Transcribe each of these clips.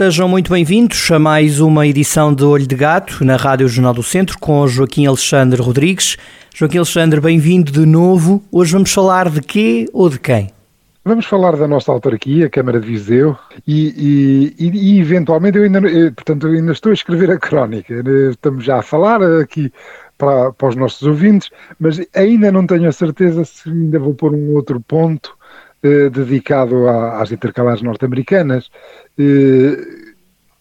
Sejam muito bem-vindos a mais uma edição de Olho de Gato na Rádio Jornal do Centro com Joaquim Alexandre Rodrigues. Joaquim Alexandre, bem-vindo de novo. Hoje vamos falar de quê ou de quem? Vamos falar da nossa autarquia, Câmara de Viseu, e, e, e, eventualmente eu ainda, portanto, eu ainda estou a escrever a crónica. Eh, estamos já a falar aqui para, para os nossos ouvintes, mas ainda não tenho a certeza se ainda vou pôr um outro ponto eh, dedicado a, às intercalares norte-americanas. Eh,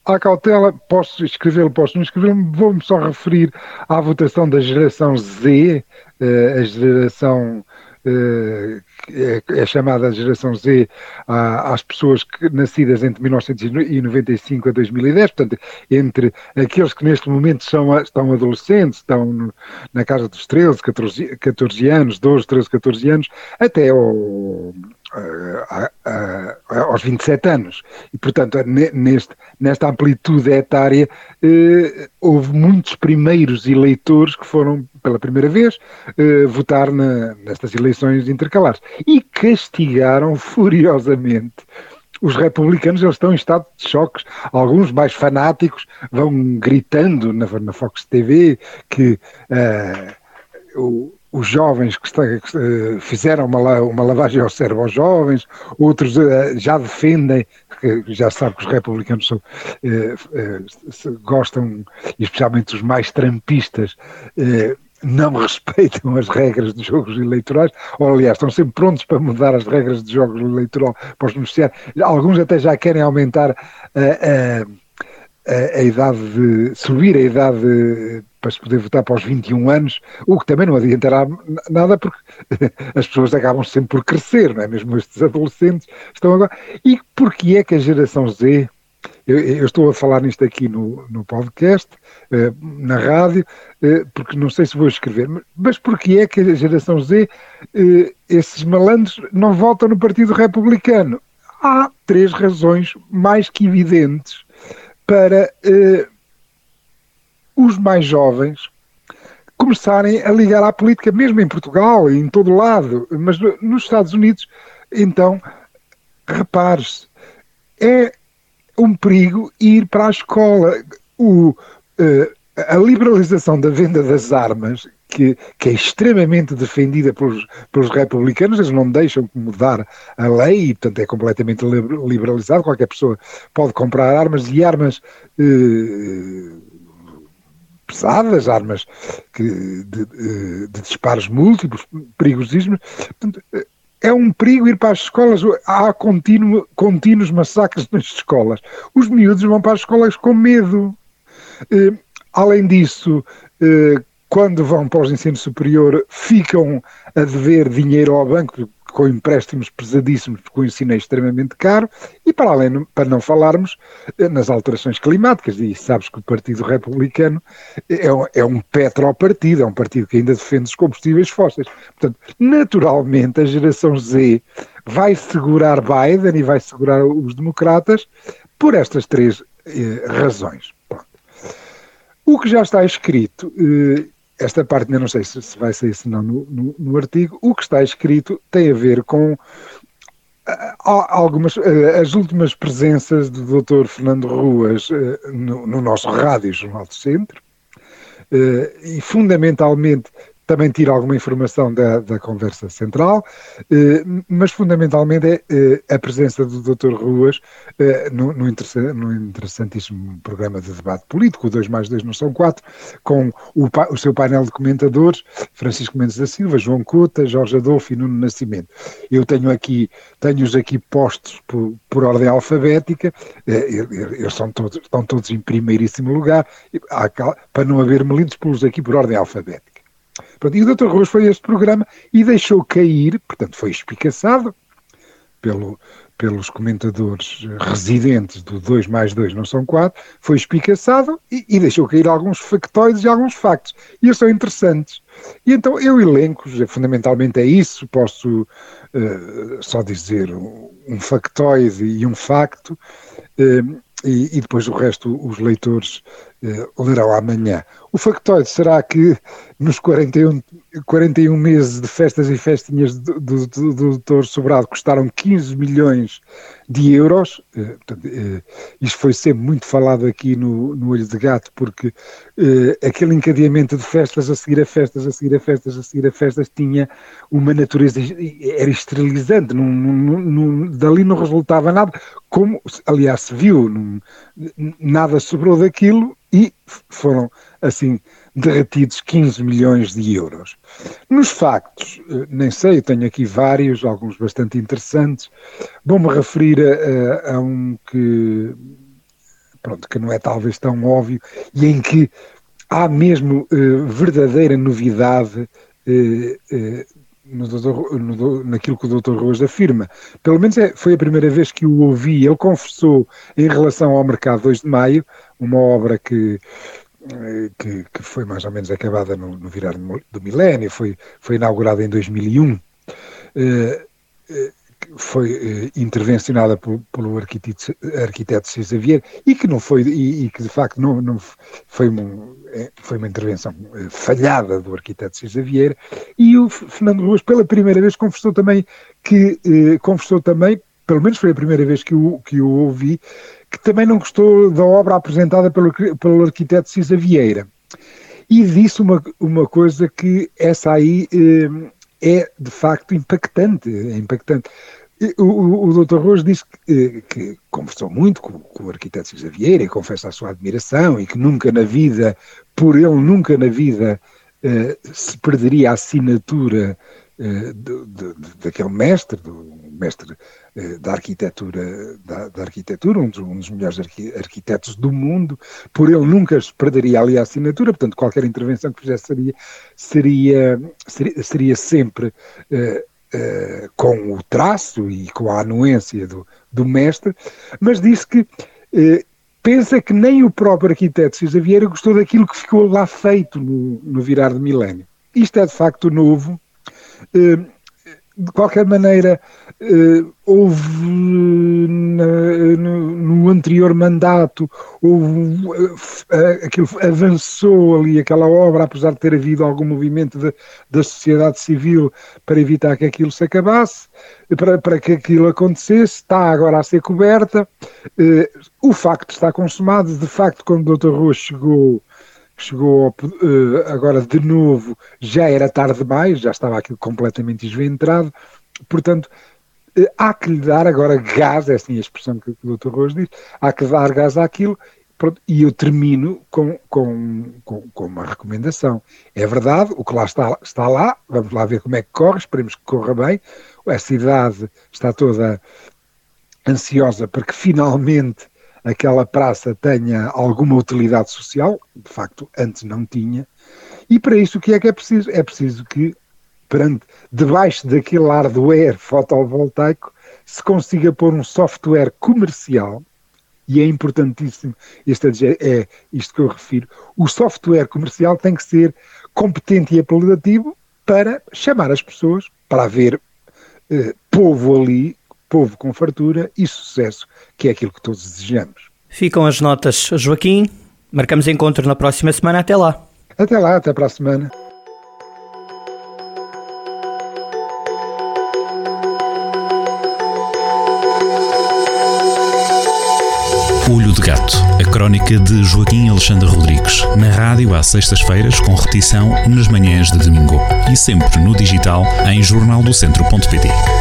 à cautela, posso escrevê-lo, posso não escrevê-lo, vou-me só referir à votação da geração Z, eh, a geração é, é, chamada geração Z às pessoas que, nascidas entre 1995 a 2010, portanto, entre aqueles que neste momento são, estão adolescentes, estão na casa dos 13, 14, 14 anos, 12, 13, 14 anos, até ao, aos 27 anos. E, portanto, neste, nesta amplitude etária, eh, houve muitos primeiros eleitores que foram, pela primeira vez, eh, votar na, nestas eleições intercalares. E castigaram furiosamente os republicanos eles estão em estado de choques. Alguns mais fanáticos vão gritando na, na Fox TV que uh, os jovens que, está, que uh, fizeram uma, uma, lavagem ao cérebro aos jovens, outros uh, já defendem, já sabe que os republicanos são, uh, gostam, especialmente os mais trampistas, não respeitam as regras dos jogos eleitorais, ou aliás, estão sempre prontos para mudar as regras de jogos eleitorais para os beneficiários. Alguns até já querem aumentar a, a, a idade de subir a idade de, para se poder votar para os 21 anos, o que também não adiantará nada porque as pessoas acabam sempre por crescer, não é? Mesmo estes adolescentes estão agora. E porquê é que a geração Z, eu, eu estou a falar nisto aqui no, no podcast, eh, na rádio, eh, porque não sei se vou escrever, mas porquê é que a geração Z, eh, esses malandros, não votam no Partido Republicano? Há três razões mais que evidentes para os mais jovens começarem a ligar à política, mesmo em Portugal e em todo lado, mas nos Estados Unidos, então, repare-se, é um perigo ir para a escola. O, uh, a liberalização da venda das armas, que, que, é extremamente defendida pelos, pelos republicanos, eles não deixam mudar a lei e, portanto, é completamente liberalizado. Qualquer pessoa pode comprar armas e armas. Uh, pesadas, armas que, de, de, disparos múltiplos, perigosismos. Portanto, é um perigo ir para as escolas. Há contínuo, contínuos massacres nas escolas. Os miúdos vão para as escolas com medo. Eh, além disso, eh, quando vão para os ensino superior, ficam a dever dinheiro ao banco, com empréstimos pesadíssimos, porque o ensino é extremamente caro, e para além, para não falarmos eh, nas alterações climáticas, e sabes que o Partido Republicano é um, é um petropartido, é um partido que ainda defende os combustíveis fósseis. Portanto, naturalmente, a geração Z vai segurar Biden e vai segurar os democratas por estas três eh, razões. Pronto. O que já está escrito eh, esta parte ainda não sei se, vai sair se não no, no, no, artigo, o que está escrito tem a ver com uh, algumas, uh, as últimas presenças do Dr. Fernando Ruas no, no, nosso rádio Jornal do Centro, e fundamentalmente também tira alguma informação da, da conversa central, eh, mas fundamentalmente é eh, a presença do Dr. Ruas eh, no, no, no, interessantíssimo programa de debate político, o 2 mais 2 não são 4, com o, o, seu painel de comentadores, Francisco Mendes da Silva, João Cota, Jorge Adolfo e Nuno Nascimento. Eu tenho aqui, tenho-os aqui postos por, por ordem alfabética, eles são todos, estão todos em primeiríssimo lugar, para não haver melindos, pus aqui por ordem alfabética. Pronto, e o Dr. Rose foi a este programa e deixou cair, portanto foi espicaçado, pelo, pelos comentadores residentes do 2 mais 2 não são 4, foi espicaçado e, e, deixou cair alguns factoides e alguns factos. E eles são interessantes. E então eu elenco, fundamentalmente é isso, posso uh, só dizer um, factoide e um facto, uh, e, e, depois o resto os leitores lerão amanhã. O factoide será que nos 41, 41 meses de festas e festinhas do, do, do, do Doutor Sobrado custaram 15 milhões de euros. Portanto, uh, isto foi sempre muito falado aqui no, no Olho de Gato, porque aquele encadeamento de festas a seguir a festas, a seguir a festas, a seguir a festas, tinha uma natureza, era esterilizante, não, dali não resultava nada, como aliás se viu, nada sobrou daquilo e foram assim derretidos 15 milhões de euros. Nos factos, eh, nem sei, tenho aqui vários, alguns bastante interessantes. Vou-me referir a, a, um que, pronto, que não é talvez tão óbvio e em que há mesmo uh, verdadeira novidade uh, no doutor, no, naquilo que o Dr. Ruas afirma. Pelo menos é, foi a primeira vez que o ouvi. Ele confessou em relação ao Mercado 2 de Maio, uma obra que eh, que, que, foi mais ou menos acabada no, no virar do milénio, foi, foi inaugurada em 2001, eh, eh, foi intervencionada por, pelo arquiteto, arquiteto César Xavier e que não foi, e, e, que de facto não, não foi, um, foi uma intervenção falhada do arquiteto César Xavier e o Fernando Ruas pela primeira vez confessou também que, confessou também, pelo menos foi a primeira vez que o, que o ouvi, que também não gostou da obra apresentada pelo, pelo arquiteto Cisa Vieira. E disse uma, uma coisa que essa aí eh, é de facto impactante. É impactante. O, o, o Dr. Rose disse que, eh, que conversou muito com, com, o arquiteto Cisa Vieira e confessa a sua admiração e que nunca na vida, por ele nunca na vida, eh, se perderia a assinatura eh, do, do, daquele mestre, do mestre da arquitetura, da, da arquitetura um, dos, um, dos, melhores arquitetos do mundo, por ele nunca perderia ali a assinatura, portanto qualquer intervenção que fizesse seria, seria, seria, seria sempre eh, com o traço e com a anuência do, do mestre, mas disse que pensa que nem o próprio arquiteto César Vieira gostou daquilo que ficou lá feito no, no virar de milénio. Isto é de facto novo, eh, de qualquer maneira, eh, houve no, anterior mandato, houve, eh, aquilo avançou ali, aquela obra, apesar de ter havido algum movimento de, da sociedade civil para evitar que aquilo se acabasse, para, para que aquilo acontecesse, está agora a ser coberta. O facto está consumado, de facto, quando o Dr. Rua chegou chegou uh, agora de novo, já era tarde demais, já estava aquilo completamente esventrado, portanto, uh, há que lhe dar agora gás, é assim a expressão que o Dr. Rose diz, há que dar gás àquilo, pronto, e eu termino com, com, com, com, uma recomendação. É verdade, o que lá está, está lá, vamos lá ver como é que corre, esperemos que corra bem, a cidade está toda ansiosa para que finalmente aquela praça tenha alguma utilidade social, de facto antes não tinha, e para isso o que é que é preciso? É preciso que, perante, debaixo daquele hardware fotovoltaico, se consiga pôr um software comercial, e é importantíssimo, este é isto que eu refiro, o software comercial tem que ser competente e apelativo para chamar as pessoas, para haver eh, povo ali povo com fartura e sucesso, que é aquilo que todos desejamos. Ficam as notas, Joaquim. Marcamos encontro na próxima semana. Até lá. Até lá, até para a semana. Olho de Gato, a crónica de Joaquim Alexandre Rodrigues, na rádio às sextas-feiras, com repetição nas manhãs de domingo e sempre no digital em jornaldocentro.pt.